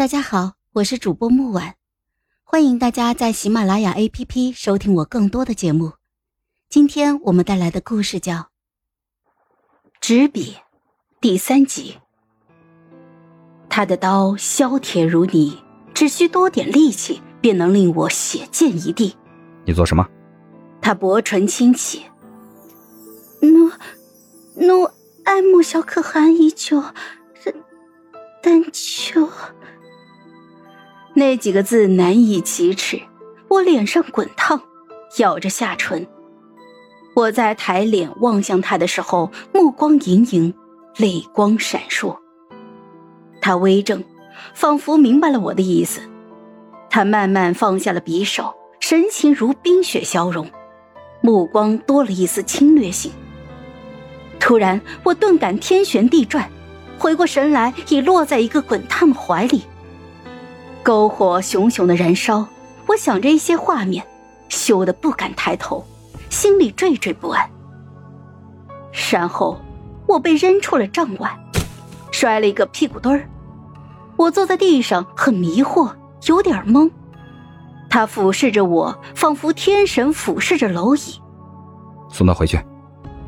大家好，我是主播木婉，欢迎大家在喜马拉雅 APP 收听我更多的节目。今天我们带来的故事叫《纸笔》第三集。他的刀削铁如泥，只需多点力气，便能令我血溅一地。你做什么？他薄唇轻启，奴奴爱慕小可汗已久，但但求。那几个字难以启齿，我脸上滚烫，咬着下唇。我在抬脸望向他的时候，目光盈盈，泪光闪烁。他微怔，仿佛明白了我的意思。他慢慢放下了匕首，神情如冰雪消融，目光多了一丝侵略性。突然，我顿感天旋地转，回过神来，已落在一个滚烫的怀里。篝火熊熊的燃烧，我想着一些画面，羞得不敢抬头，心里惴惴不安。然后，我被扔出了帐外，摔了一个屁股墩儿。我坐在地上，很迷惑，有点懵。他俯视着我，仿佛天神俯视着蝼蚁。送他回去。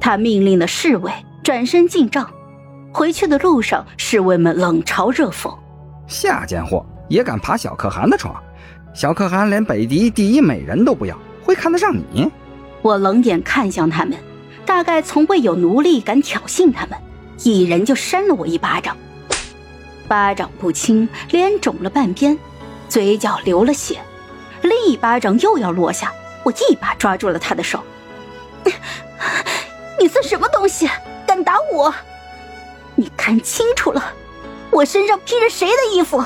他命令的侍卫转身进帐。回去的路上，侍卫们冷嘲热讽：“下贱货！”也敢爬小可汗的床，小可汗连北狄第一美人都不要，会看得上你？我冷眼看向他们，大概从未有奴隶敢挑衅他们，一人就扇了我一巴掌，巴掌不轻，脸肿了半边，嘴角流了血，另一巴掌又要落下，我一把抓住了他的手，你算什么东西，敢打我？你看清楚了，我身上披着谁的衣服？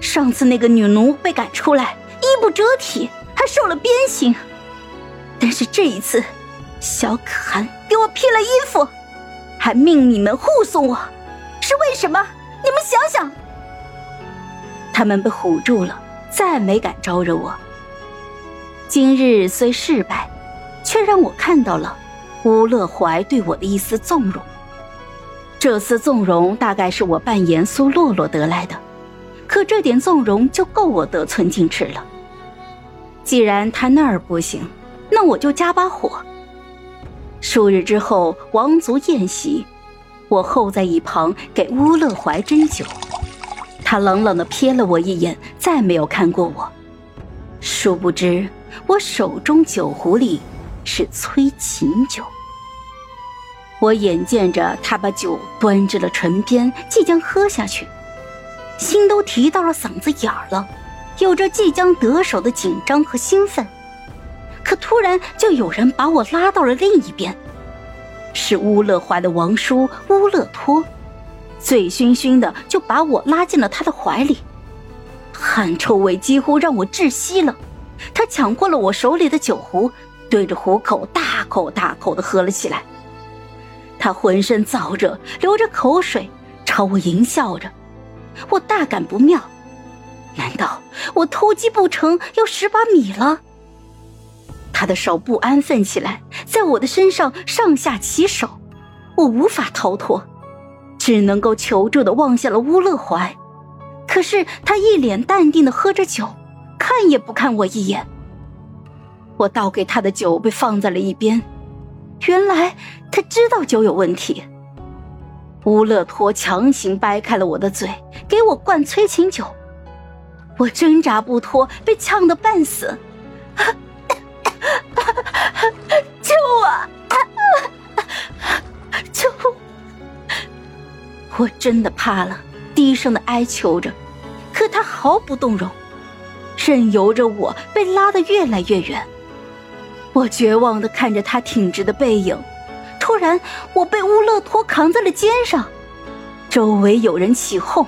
上次那个女奴被赶出来，衣不遮体，还受了鞭刑。但是这一次，小可汗给我披了衣服，还命你们护送我，是为什么？你们想想。他们被唬住了，再没敢招惹我。今日虽失败，却让我看到了乌乐怀对我的一丝纵容。这丝纵容，大概是我扮严肃落落得来的。可这点纵容就够我得寸进尺了。既然他那儿不行，那我就加把火。数日之后，王族宴席，我候在一旁给乌勒怀斟酒。他冷冷的瞥了我一眼，再没有看过我。殊不知，我手中酒壶里是催情酒。我眼见着他把酒端至了唇边，即将喝下去。心都提到了嗓子眼儿了，有着即将得手的紧张和兴奋，可突然就有人把我拉到了另一边，是乌勒怀的王叔乌勒托，醉醺醺的就把我拉进了他的怀里，汗臭味几乎让我窒息了。他抢过了我手里的酒壶，对着壶口大口大口的喝了起来。他浑身燥热，流着口水，朝我淫笑着。我大感不妙，难道我偷鸡不成要蚀把米了？他的手不安分起来，在我的身上上下其手，我无法逃脱，只能够求助的望向了乌勒怀。可是他一脸淡定的喝着酒，看也不看我一眼。我倒给他的酒被放在了一边，原来他知道酒有问题。乌勒托强行掰开了我的嘴，给我灌催情酒，我挣扎不脱，被呛得半死。救我！救！我我真的怕了，低声的哀求着，可他毫不动容，任由着我被拉得越来越远。我绝望的看着他挺直的背影。突然，我被乌勒托扛在了肩上，周围有人起哄。